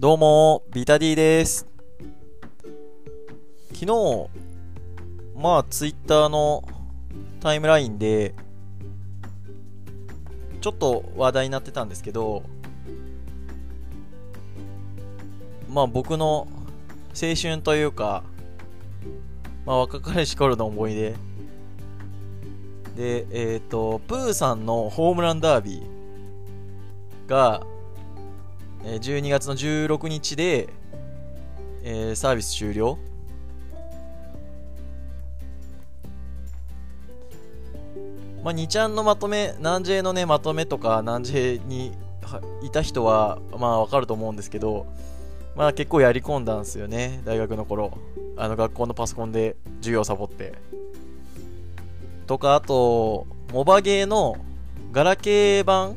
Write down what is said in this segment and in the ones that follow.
どうも、ビタディです。昨日、まあ、ツイッターのタイムラインで、ちょっと話題になってたんですけど、まあ、僕の青春というか、まあ、若かりし頃の思い出。で、えっ、と、プーさんのホームランダービーが、え12月の16日で、えーサービス終了まあ、2ちゃんのまとめ、南 J のね、まとめとか、南 J にいた人は、まあ、わかると思うんですけど、まあ、結構やり込んだんですよね、大学の頃。あの、学校のパソコンで授業サボって。とか、あと、モバゲーのガラケー版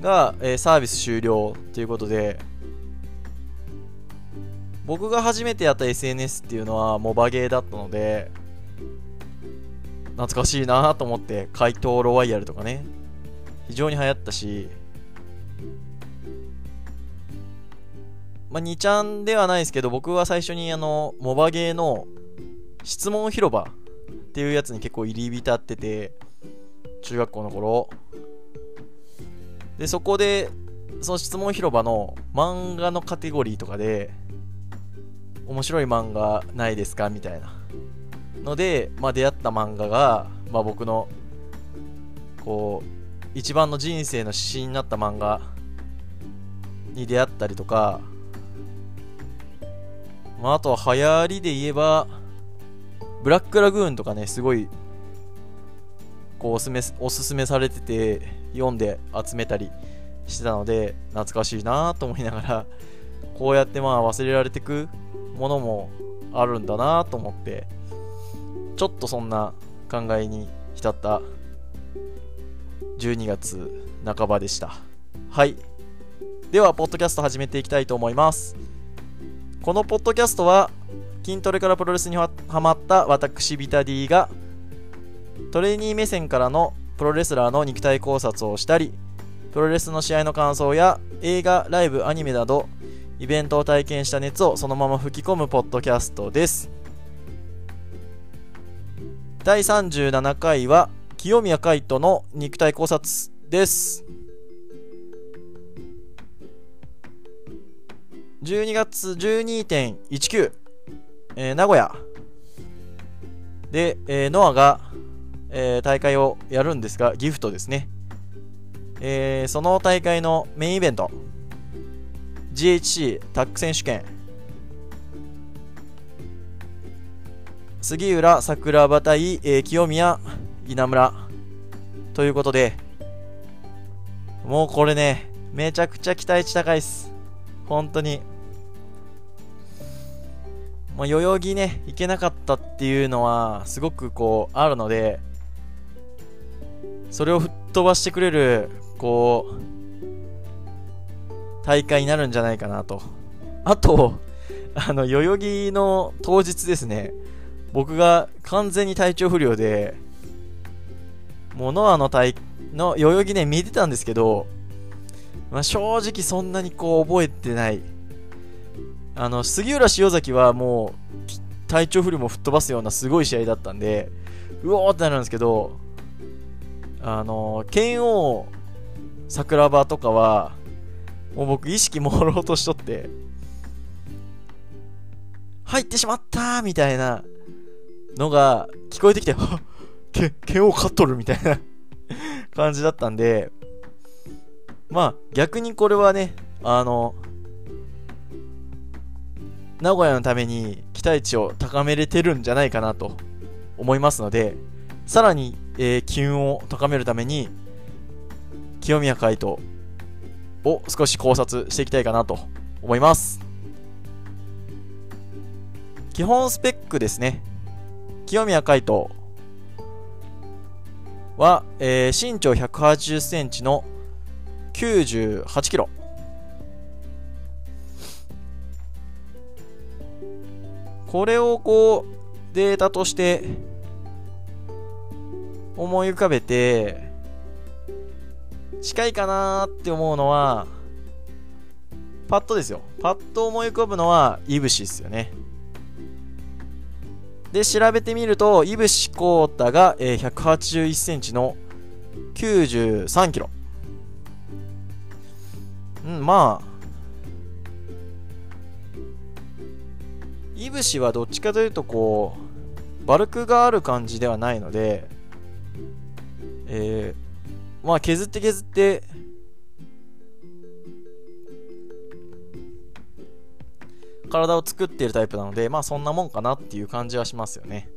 が、えーサービス終了ということで、僕が初めてやった SNS っていうのはモバゲーだったので、懐かしいなと思って、怪盗ロワイヤルとかね、非常に流行ったし、まあ、2ちゃんではないですけど、僕は最初にあの、モバゲーの質問広場っていうやつに結構入り浸ってて、中学校の頃、で、そこで、その質問広場の漫画のカテゴリーとかで、面白い漫画ないですかみたいな。ので、まあ、出会った漫画が、まあ、僕の、こう、一番の人生の指針になった漫画に出会ったりとか、まあ、あとは流行りで言えば、ブラックラグーンとかね、すごい、こうおすめ、おすすめされてて、読んで集めたりしてたので、懐かしいなと思いながら、こうやってまあ忘れられてくものもあるんだなと思って、ちょっとそんな考えに浸った12月半ばでした。はい。では、ポッドキャスト始めていきたいと思います。このポッドキャストは、筋トレからプロレスにはハマった私ビタディが、トレーニー目線からのプロレスラーの肉体考察をしたり、プロレスの試合の感想や映画、ライブ、アニメなど、イベントを体験した熱をそのまま吹き込むポッドキャストです。第37回は、清宮海斗の肉体考察です。12月12.19、えー名古屋で、えーノアが、えー大会をやるんですが、ギフトですね。えーその大会のメインイベント、GHC タック選手権、杉浦桜庭対、えー清宮稲村ということで、もうこれね、めちゃくちゃ期待値高いっす。本当に。もう代々木ね、行けなかったっていうのは、すごくこう、あるので、それを吹っ飛ばしてくれる、こう、大会になるんじゃないかなと。あと、あの、代々木の当日ですね、僕が完全に体調不良で、もうノアの大、の代々木ね、見てたんですけど、まあ、正直そんなにこう覚えてない。あの、杉浦塩崎はもう、体調不良も吹っ飛ばすようなすごい試合だったんで、うおーってなるんですけど、あの、剣王桜庭とかは、もう僕意識朦朧としとって、入ってしまったみたいなのが聞こえてきて、はっ剣王勝っとるみたいな 感じだったんで、まあ逆にこれはね、あの、名古屋のために期待値を高めれてるんじゃないかなと思いますので、さらに、えー機運を高めるために、清宮海斗を少し考察していきたいかなと思います。基本スペックですね。清宮海斗は、えー身長180センチの98キロ。これをこう、データとして思い浮かべて、近いかなって思うのは、パッとですよ。パッと思い浮かぶのは、いぶしですよね。で、調べてみると、いぶしこうたが、えー、181センチの93キロ。うん、まあ、いぶしはどっちかというと、こう、バルクがある感じではないので、えー、まあ削って削って体を作っているタイプなので、まあそんなもんかなっていう感じはしますよね。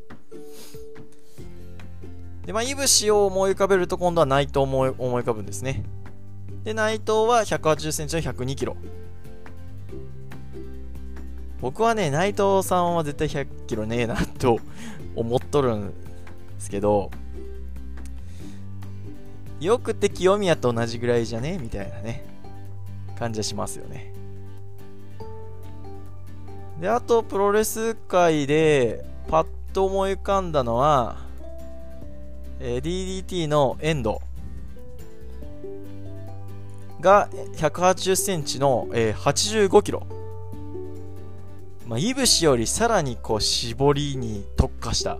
で、まあ、いぶしを思い浮かべると今度は内藤も思い浮かぶんですね。で、内藤は180センチの102キロ。僕はね、内藤さんは絶対100キロねえなと思っとるんですけど、よくて清宮と同じぐらいじゃね？みたいなね、感じはしますよね。で、あと、プロレス界で、パッと思い浮かんだのは、えー、DDT のエンドが180センチの、えー、85キロ。まあ、いぶしよりさらにこう絞りに特化した、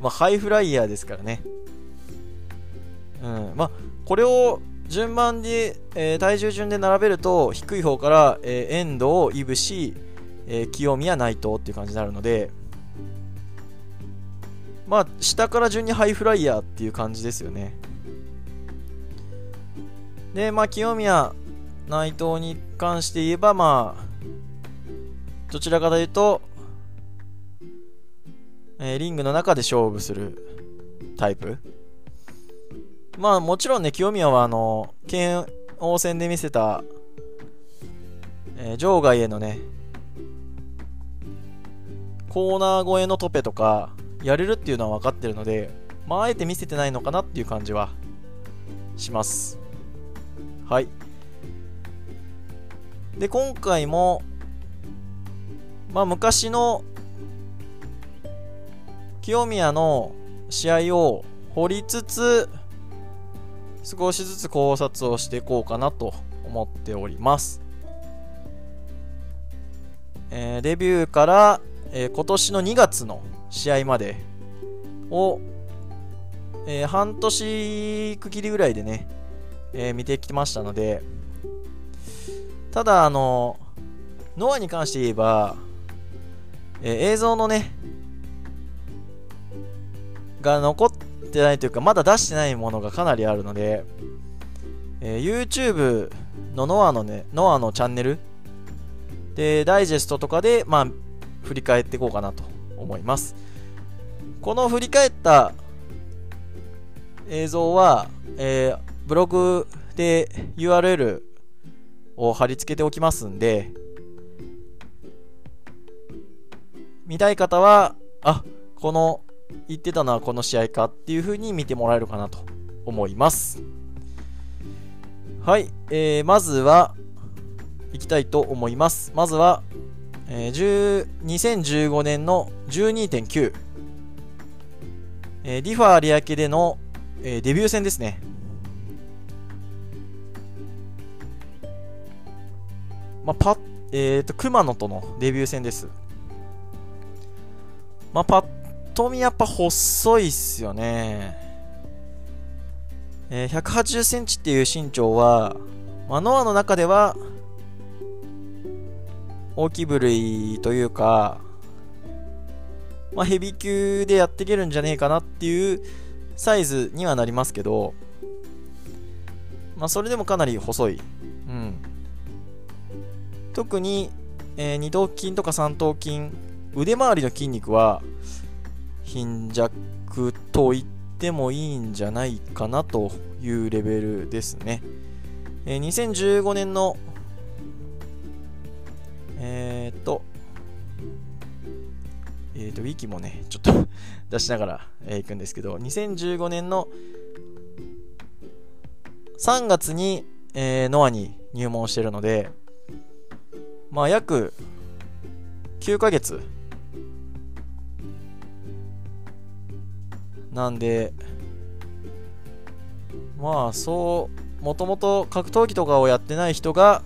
まあ、ハイフライヤーですからね。うん。まあ、これを順番で、えー、体重順で並べると低い方から、えー、遠藤、いぶし、えー、清宮、内藤っていう感じになるのでまあ下から順にハイフライヤーっていう感じですよねでまあ清宮、内藤に関して言えばまあどちらかというと、えー、リングの中で勝負するタイプまあもちろんね、清宮はあの、県王戦で見せた、えー、場外へのね、コーナー越えのトペとか、やれるっていうのは分かってるので、まああえて見せてないのかなっていう感じはします。はい。で、今回も、まあ昔の清宮の試合を掘りつつ、少しずつ考察をしていこうかなと思っております。えー、デビューから、えー、今年の2月の試合までを、えー、半年区切りぐらいでね、え見てきましたので、ただ、あの、ノアに関して言えば、え映像のね、が残ってってないというか、まだ出してないものがかなりあるので、えー、YouTube のノアのね、ノアのチャンネルで、ダイジェストとかで、まあ、振り返っていこうかなと思います。この振り返った映像は、えー、ブログで URL を貼り付けておきますんで、見たい方は、あ、この言ってたのはこの試合かっていう風に見てもらえるかなと思います。はい、えー、まずは、いきたいと思います。まずは、えー、2015年の12.9、えー、リファ有明での、えー、デビュー戦ですね。まあ、パッ、えっ、ー、と、熊野とのデビュー戦です。まあ、パッと見やっぱ細いっすよね。えー、180センチっていう身長は、まノアの中では、大きい部類というか、まあ、ヘビー級でやっていけるんじゃねえかなっていうサイズにはなりますけど、まあ、それでもかなり細い。うん。特に、えー、二頭筋とか三頭筋、腕周りの筋肉は、貧弱と言ってもいいんじゃないかなというレベルですね。えー、2015年のえー、っと、えー、っと、ウィキもね、ちょっと 出しながら、えー、いくんですけど、2015年の3月に、えー、ノアに入門してるので、まあ、約9ヶ月なんで、まあそう、もともと格闘技とかをやってない人が、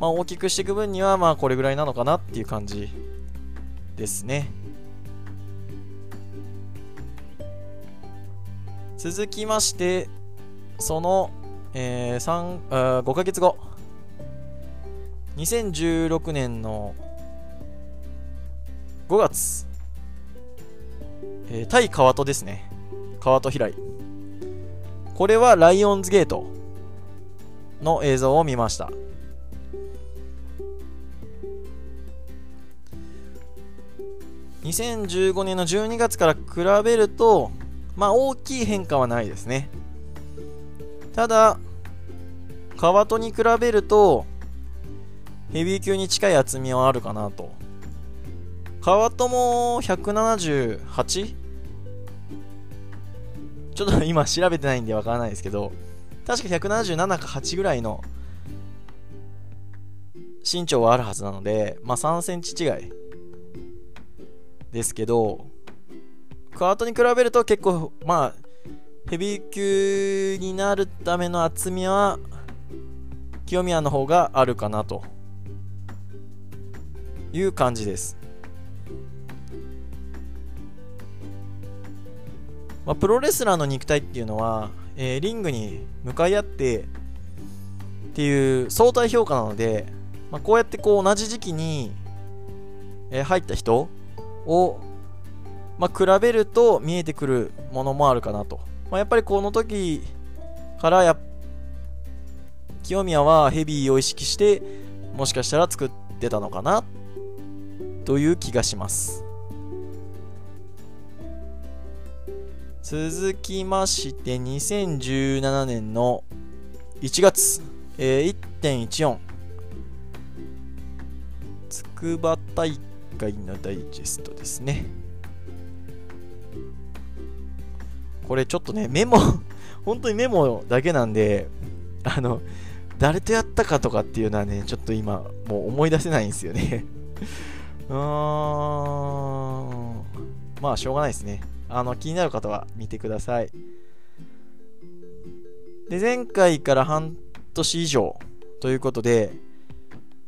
まあ、大きくしていく分にはまあこれぐらいなのかなっていう感じですね。続きましてその、えー、3あ5ヶ月後。2016年の5月、えー、対川戸ですね。川戸平井これはライオンズゲートの映像を見ました2015年の12月から比べると、まあ大きい変化はないですね。ただ、川戸に比べると、ヘビー級に近い厚みはあるかなと。川戸も 178? ちょっと今調べてないんでわからないですけど、確か177か8ぐらいの身長はあるはずなので、まあ3センチ違いですけど、カートに比べると結構、まあ、ヘビー級になるための厚みは、清宮の方があるかなという感じです。まあ、プロレスラーの肉体っていうのは、えー、リングに向かい合ってっていう相対評価なので、まあ、こうやってこう同じ時期に、えー、入った人を、まあ、比べると見えてくるものもあるかなと。まあ、やっぱりこの時からや清宮はヘビーを意識してもしかしたら作ってたのかなという気がします。続きまして2017年の1月、えー、1.14筑波大回のダイジェストですね。これちょっとね、メモ 本当にメモだけなんで、あの、誰とやったかとかっていうのはね、ちょっと今、もう思い出せないんですよね うーん。まあ、しょうがないですね。あの、気になる方は見てください。で、前回から半年以上ということで、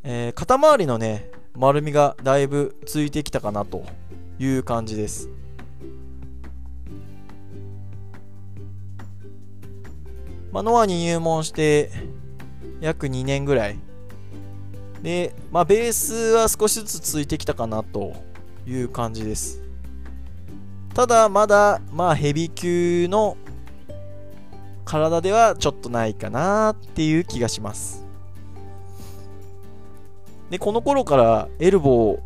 えー、肩周りのね、丸みがだいぶついてきたかなという感じです。まあ、ノアに入門して約2年ぐらい。で、まあ、ベースは少しずつついてきたかなという感じです。ただ、まだ、まあ、ヘビ級の体ではちょっとないかなっていう気がします。で、この頃からエルボ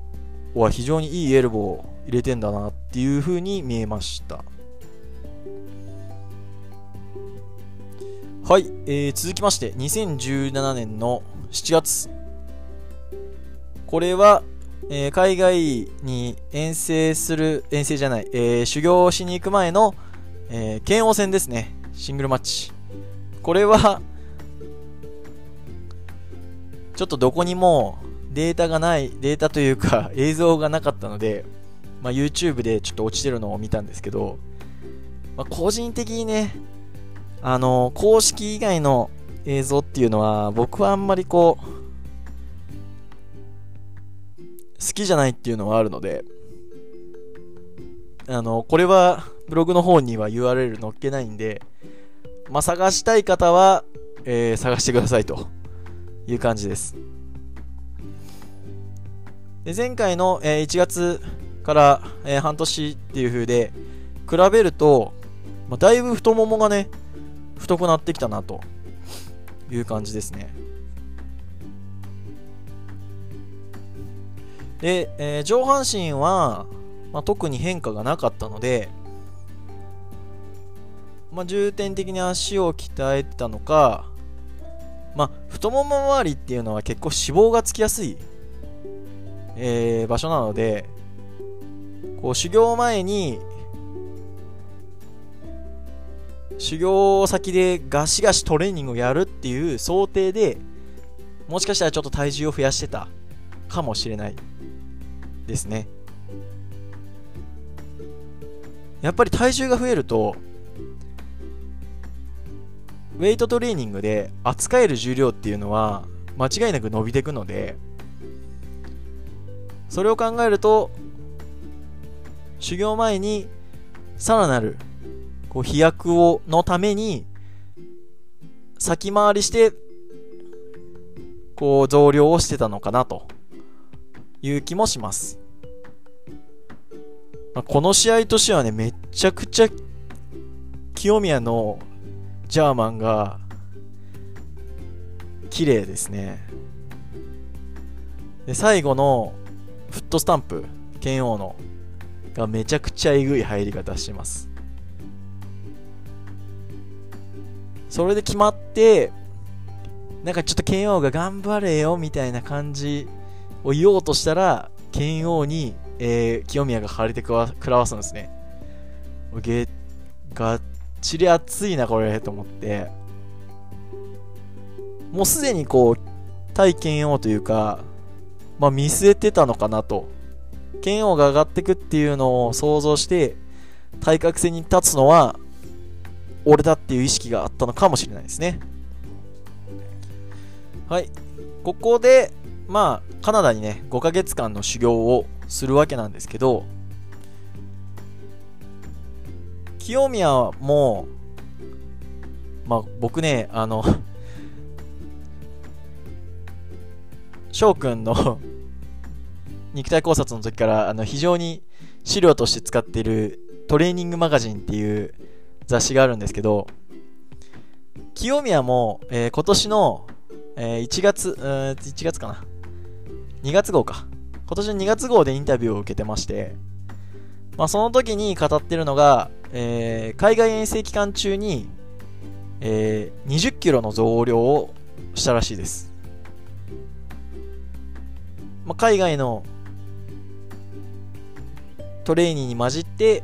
ーは非常にいいエルボーを入れてんだなっていう風に見えました。はい、えー、続きまして、2017年の7月。これは、えー、海外に遠征する、遠征じゃない、えー、修行しに行く前の、えー、剣王戦ですね。シングルマッチ。これは、ちょっとどこにもデータがない、データというか 映像がなかったので、まあ、YouTube でちょっと落ちてるのを見たんですけど、まあ、個人的にね、あの、公式以外の映像っていうのは、僕はあんまりこう、好きじゃないっていうのはあるので、あの、これはブログの方には URL 載っけないんで、まあ、探したい方は、えー、探してくださいという感じです。で前回の、えー、1月から、えー、半年っていう風で比べると、まあ、だいぶ太ももがね太くなってきたなという感じですねで、えー、上半身は、まあ、特に変化がなかったので、まあ、重点的に足を鍛えてたのか、まあ、太もも周りっていうのは結構脂肪がつきやすいえー、場所なので、こう修行前に、修行先でガシガシトレーニングをやるっていう想定で、もしかしたらちょっと体重を増やしてたかもしれない。ですね。やっぱり体重が増えると、ウェイトトレーニングで扱える重量っていうのは、間違いなく伸びていくのでそれを考えると修行前にさらなるこう飛躍をのために先回りしてこう増量をしてたのかなという気もします、まあ、この試合としてはねめちゃくちゃ清宮のジャーマンが綺麗ですね。で最後のフットスタンプ剣王のがめちゃくちゃえぐい入り方してます。それで決まってなんかちょっと剣王が頑張れよみたいな感じを言おうとしたら剣王に、えー、清宮が張り手食らわすんですね。げがっちり熱いなこれと思って。もうすでにこう対剣王というかまあ見据えてたのかなと。剣王が上がってくっていうのを想像して対角線に立つのは俺だっていう意識があったのかもしれないですね。はいここでまあカナダにね5ヶ月間の修行をするわけなんですけど清宮もまあ僕ねあの翔くんの肉体考察の時からあの非常に資料として使っているトレーニングマガジンっていう雑誌があるんですけど、清宮も、えー、今年の、えー、1月、1月かな。2月号か。今年の2月号でインタビューを受けてまして、まあ、その時に語ってるのが、えー、海外遠征期間中に、えー、20キロの増量をしたらしいです。まあ、海外のトレーニングに混じって、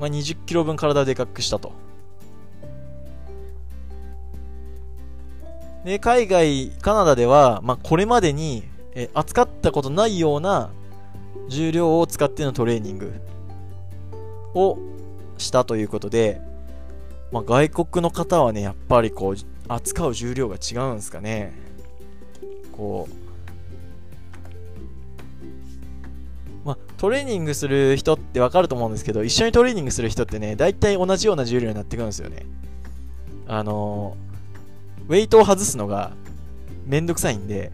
まあ、20キロ分体をでかくしたと。で、海外、カナダでは、まあ、これまでに、え扱ったことないような重量を使ってのトレーニングをしたということで、まあ、外国の方はね、やっぱりこう、扱う重量が違うんですかね。こう、まあ、トレーニングする人ってわかると思うんですけど、一緒にトレーニングする人ってね、大体同じような重量になってくるんですよね。あの、ウェイトを外すのがめんどくさいんで、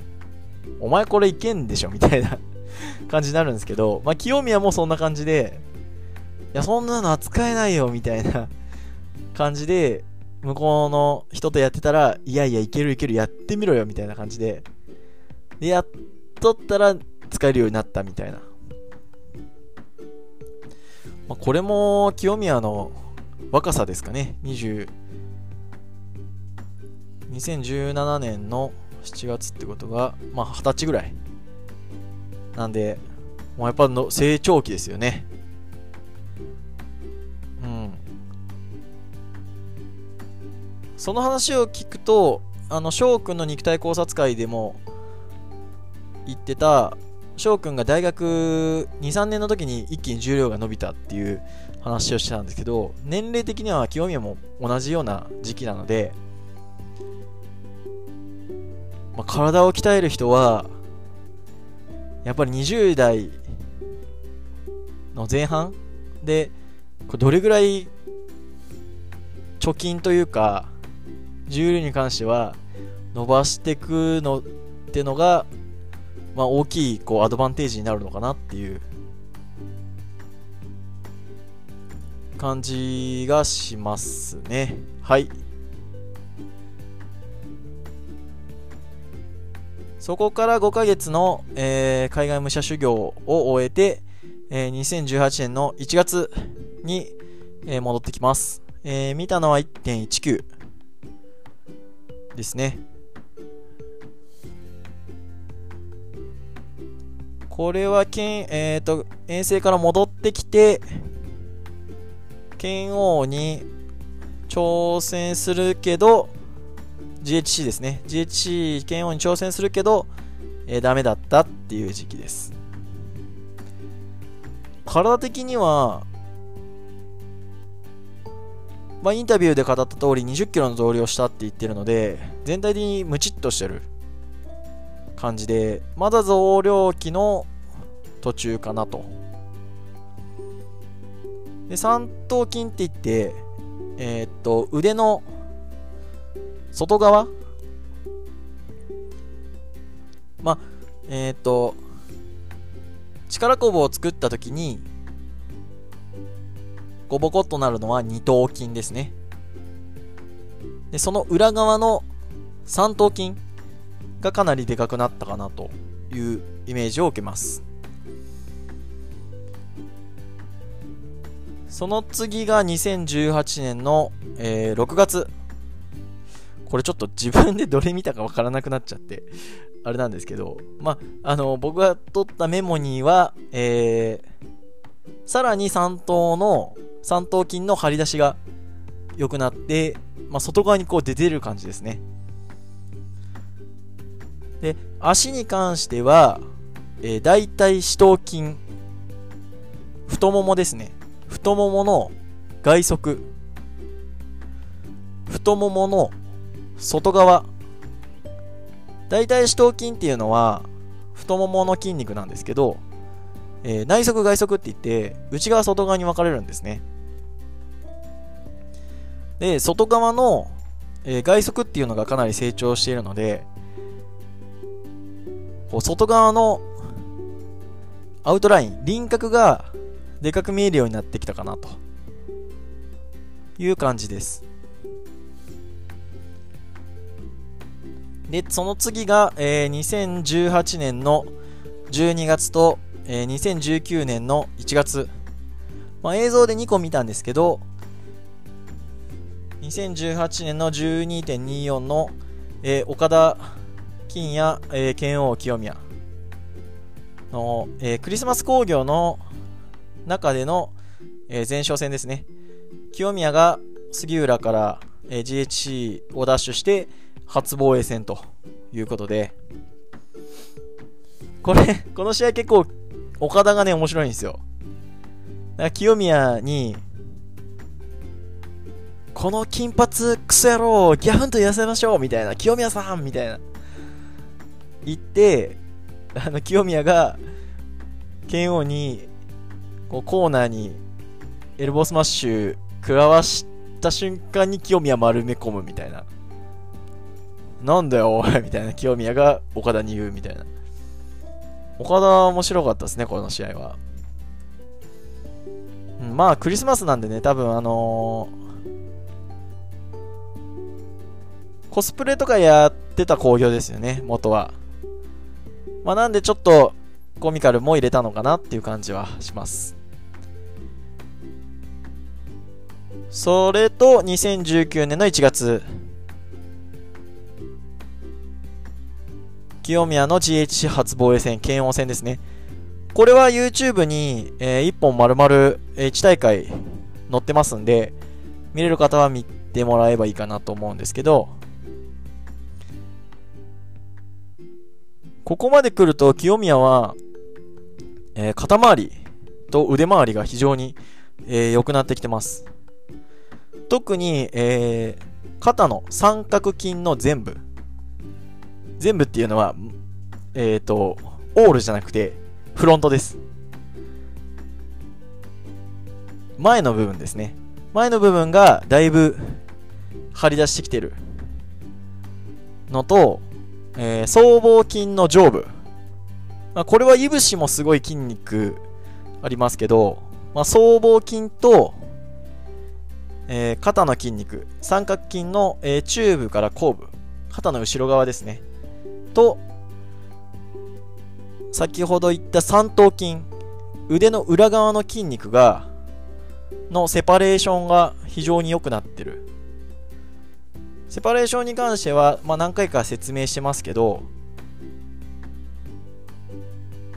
お前これいけんでしょみたいな 感じになるんですけど、まあ、清宮もそんな感じで、いや、そんなの扱えないよみたいな 感じで、向こうの人とやってたら、いやいや、いけるいける、やってみろよみたいな感じで、で、やっとったら使えるようになったみたいなまあ、これも清宮の若さですかね。20 2017年の7月ってことが、まあ、20歳ぐらい。なんで、もうやっぱの成長期ですよね。うん。その話を聞くと、あの、翔くんの肉体考察会でも言ってた、翔くんが大学23年の時に一気に重量が伸びたっていう話をしてたんですけど年齢的には清宮も同じような時期なので、まあ、体を鍛える人はやっぱり20代の前半でこれどれぐらい貯金というか重量に関しては伸ばしていくのってのがまあ、大きいこうアドバンテージになるのかなっていう感じがしますね。はい。そこから5ヶ月の、えー、海外武者修行を終えて、えー、2018年の1月に、えー、戻ってきます。えー、見たのは1.19ですね。これは剣、えっ、ー、と、遠征から戻ってきて、剣王に挑戦するけど、GHC ですね。GHC 剣王に挑戦するけど、えー、ダメだったっていう時期です。体的には、まあ、インタビューで語った通り20キロの増量したって言ってるので、全体的にムチっとしてる感じでまだ増量期の途中かなとで三頭筋って言ってえー、っと腕の外側？まあえー、っと力こぶを作った時にボコボコっとなるのは二頭筋ですね。でその裏側の三頭筋がかなりでかくなったかなというイメージを受けます。その次が2018年の、えー、6月。これちょっと自分でどれ見たかわからなくなっちゃってあれなんですけどまああの僕が取ったメモには、えー、さらに3頭の3頭筋の張り出しが良くなって、まあ、外側にこう出てる感じですね。で足に関しては、えー、大体四頭筋太ももですね。太ももの外側。太ももの外側。大体四頭筋っていうのは太ももの筋肉なんですけど、えー、内側外側って言って内側外側に分かれるんですね。で外側の、えー、外側っていうのがかなり成長しているのでこう外側のアウトライン輪郭がでかく見えるようになってきたかなと。いう感じです。でその次が、えー、2018年の12月と、えー、2019年の1月、まあ、映像で2個見たんですけど2018年の12.24の、えー、岡田金也、えー、剣王清宮の、えー、クリスマス工業の中での、えー、前哨戦ですね。清宮が杉浦から、えー、GHC をダッシュして初防衛戦ということで、これ、この試合結構岡田がね、面白いんですよ。だから清宮に、この金髪クソ野郎、ギャフンと言わせましょうみたいな、清宮さんみたいな。言って、あの、清宮が、拳王に、こうコーナーにエルボースマッシュ食らわした瞬間に清宮丸め込むみたいな。なんだよ、おいみたいな清宮が岡田に言うみたいな。岡田面白かったですね、この試合は。うん、まあ、クリスマスなんでね、多分あのー、コスプレとかやってた興行ですよね、元は。まあ、なんでちょっとコミカルも入れたのかなっていう感じはします。それと2019年の1月清宮の GHC 初防衛戦剣王戦ですねこれは YouTube に、えー、1本丸々1大会載ってますんで見れる方は見てもらえばいいかなと思うんですけどここまで来ると清宮は、えー、肩周りと腕周りが非常に、えー、くなってきてます特に、えー、肩の三角筋の全部。全部っていうのは、えっ、ー、と、オールじゃなくて、フロントです。前の部分ですね。前の部分がだいぶ張り出してきてるのと、えー、僧帽筋の上部。まあ、これはいぶしもすごい筋肉ありますけど、まあ、僧帽筋と、えー、肩の筋肉、三角筋の、えー、チューブから後部、肩の後ろ側ですね。と、先ほど言った三頭筋、腕の裏側の筋肉が、のセパレーションが非常に良くなってる。セパレーションに関しては、まあ、何回か説明してますけど、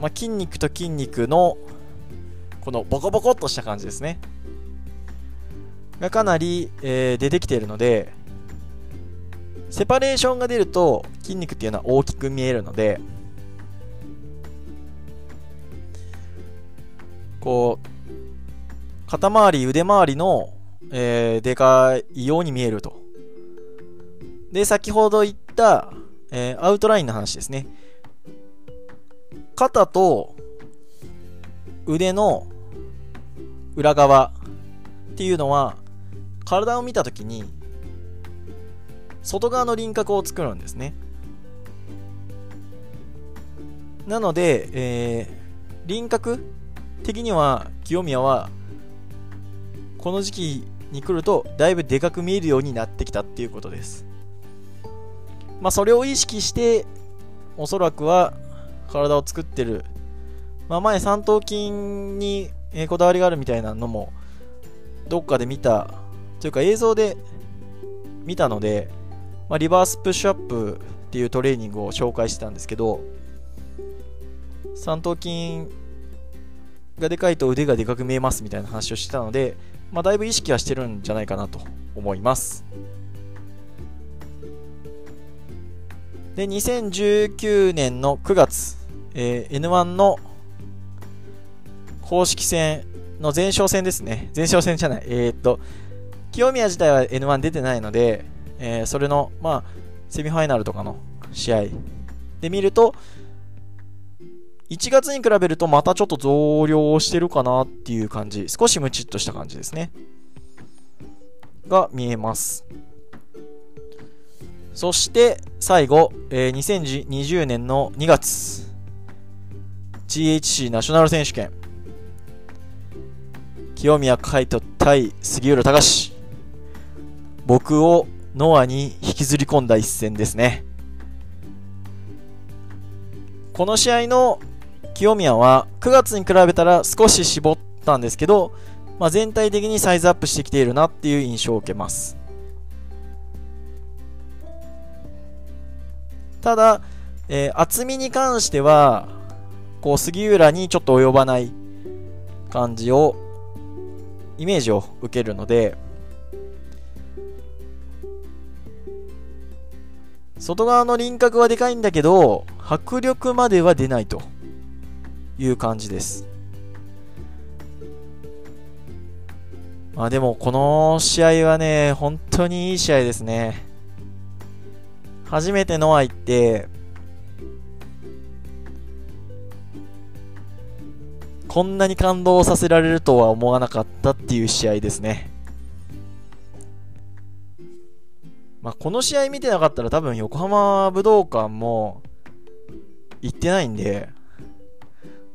まあ、筋肉と筋肉のこのボコボコっとした感じですね。がかなり、えー、出てきているので、セパレーションが出ると筋肉っていうのは大きく見えるので、こう、肩周り、腕周りの、えー、でかいように見えるとで、先ほど言った、えー、アウトラインの話ですね。肩と腕の裏側っていうのは体を見た時に外側の輪郭を作るんですね。なので、えー、輪郭的には清宮はこの時期に来るとだいぶでかく見えるようになってきたっていうことです。まあそれを意識しておそらくは体を作ってる。まあ前三頭筋にこだわりがあるみたいなのもどっかで見たというか映像で見たので、まあ、リバースプッシュアップっていうトレーニングを紹介してたんですけど三頭筋がでかいと腕がでかく見えますみたいな話をしてたので、まあ、だいぶ意識はしてるんじゃないかなと思います。で2019年の9月、えー、N1 の公式戦の前哨戦ですね。前哨戦じゃない。えー、っと清宮自体は N1 出てないので、えー、それのまあセミファイナルとかの試合で見ると1月に比べるとまたちょっと増量してるかなっていう感じ。少しムチっとした感じですね。が見えます。そして最後、えー、2020年の2月 GHC ナショナル選手権清宮海斗対杉浦隆僕をノアに引きずり込んだ一戦ですね。この試合の清宮は9月に比べたら少し絞ったんですけど、まあ、全体的にサイズアップしてきているなっていう印象を受けます。ただ、えー、厚みに関してはこう杉浦にちょっと及ばない感じをイメージを受けるので外側の輪郭はでかいんだけど迫力までは出ないという感じです。まあでもこの試合はね、本当にいい試合ですね。初めてノア行って、こんなに感動させられるとは思わなかったっていう試合ですね。まあ、この試合見てなかったら多分横浜武道館も行ってないんで、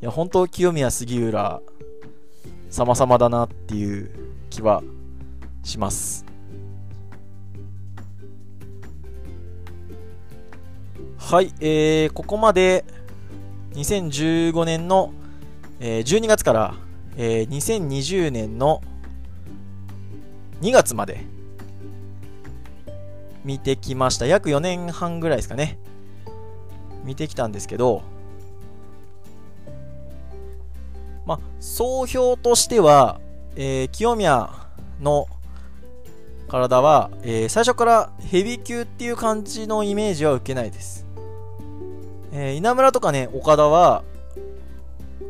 いや、本当清宮杉浦、様々だなっていう気はします。はい、えー、ここまで2015年の、えー、12月から、えー、2020年の2月まで見てきました。約4年半ぐらいですかね。見てきたんですけど、まあ、総評としては、えー、清宮の体は、えー、最初からヘビー級っていう感じのイメージは受けないです。えー、稲村とかね、岡田は、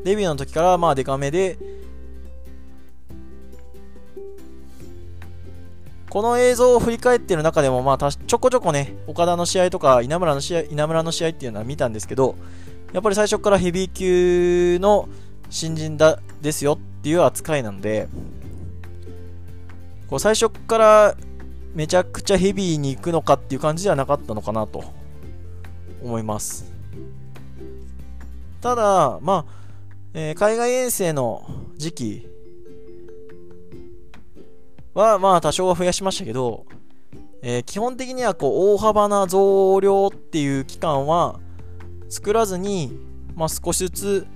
デビューの時からまあデカめで、この映像を振り返っている中でも、まあ、ちょこちょこね、岡田の試合とか稲村の試合、稲村の試合っていうのは見たんですけど、やっぱり最初からヘビー級の新人だですよっていう扱いなのでこう最初からめちゃくちゃヘビーに行くのかっていう感じではなかったのかなと思います。ただまあ、えー、海外遠征の時期はまあ多少は増やしましたけど、えー、基本的にはこう大幅な増量っていう期間は作らずに、まあ、少しずつ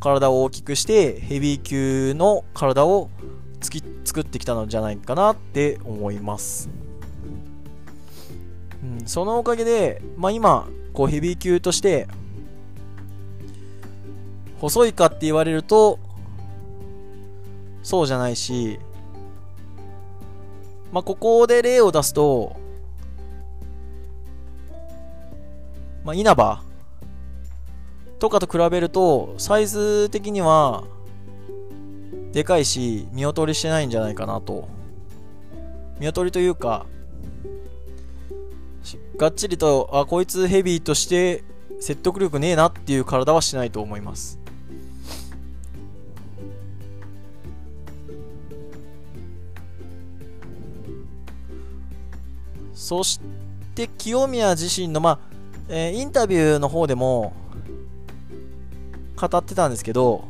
体を大きくしてヘビー級の体をつき作ってきたのじゃないかなって思います、うん、そのおかげで、まあ、今こうヘビー級として細いかって言われるとそうじゃないし、まあ、ここで例を出すと、まあ、稲葉とかと比べるとサイズ的にはでかいし見劣りしてないんじゃないかなと。見劣りというかがっちりとあこいつヘビーとして説得力ねえなっていう体はしないと思います。そして清宮自身の、まあえー、インタビューの方でも語ってたんですけど、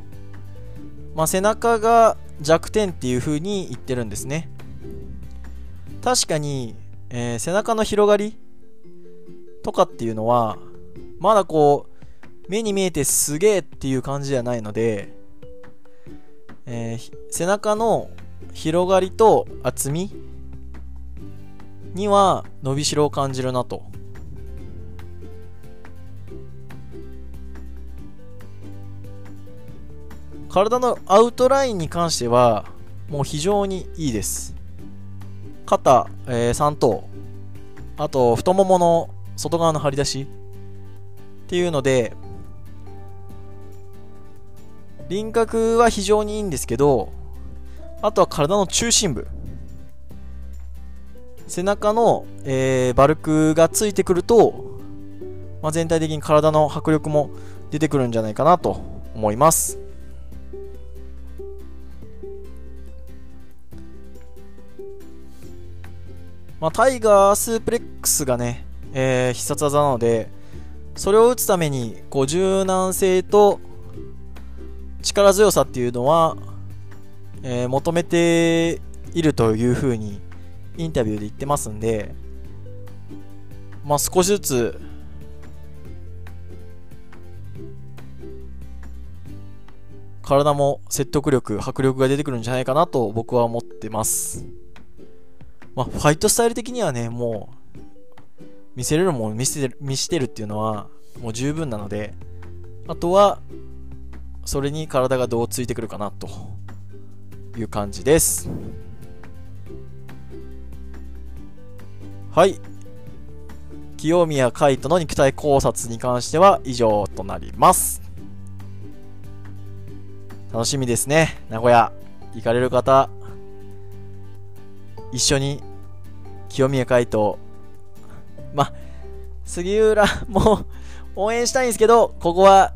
まあ、背中が弱点っていう風に言ってるんですね。確かに、えー、背中の広がりとかっていうのはまだこう目に見えてすげえっていう感じじゃないので、えー、背中の広がりと厚みには伸びしろを感じるなと。体のアウトラインに関してはもう非常にいいです。肩、えー、3頭。あと太ももの外側の張り出し。っていうので輪郭は非常にいいんですけどあとは体の中心部。背中の、えー、バルクがついてくると、まあ、全体的に体の迫力も出てくるんじゃないかなと思います。まあ、タイガースープレックスがね、えー、必殺技なので、それを打つために、こう、柔軟性と力強さっていうのは、えー、求めているというふうにインタビューで言ってますんで、まあ、少しずつ体も説得力、迫力が出てくるんじゃないかなと僕は思ってます。まあ、ファイトスタイル的にはね、もう、見せれるもん見せて見してるっていうのは、もう十分なので、あとは、それに体がどうついてくるかなという感じです。はい。清宮海斗の肉体考察に関しては以上となります。楽しみですね。名古屋行かれる方、一緒に清宮海斗、ま、杉浦も応援したいんですけど、ここは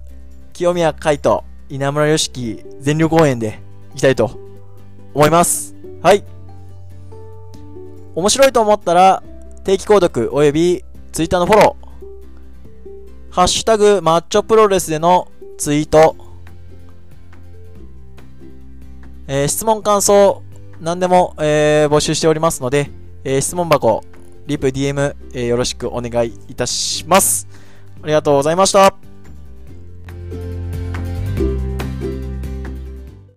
清宮海斗、稲村良樹全力応援でいきたいと思います。はい。面白いと思ったら、定期購読及び Twitter のフォロー、ハッシュタグマッチョプロレスでのツイート、えー、質問感想、何でも、えー、募集しておりますので、えー、質問箱、リプ、DM、えー、よろしくお願いいたします。ありがとうございました。